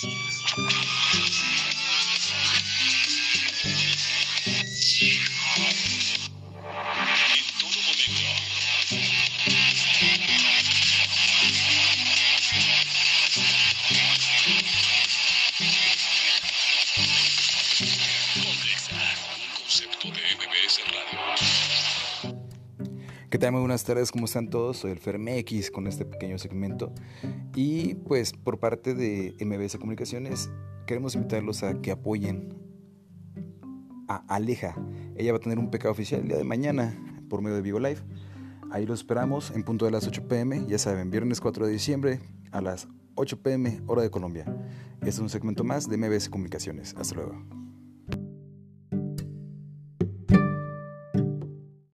Thanks. ¿Qué tal? Muy buenas tardes, ¿cómo están todos? Soy el Fermex con este pequeño segmento. Y pues por parte de MBS Comunicaciones queremos invitarlos a que apoyen a Aleja. Ella va a tener un pecado oficial el día de mañana por medio de Vivo Live. Ahí lo esperamos en punto de las 8 pm, ya saben, viernes 4 de diciembre a las 8 pm hora de Colombia. Este es un segmento más de MBS Comunicaciones. Hasta luego.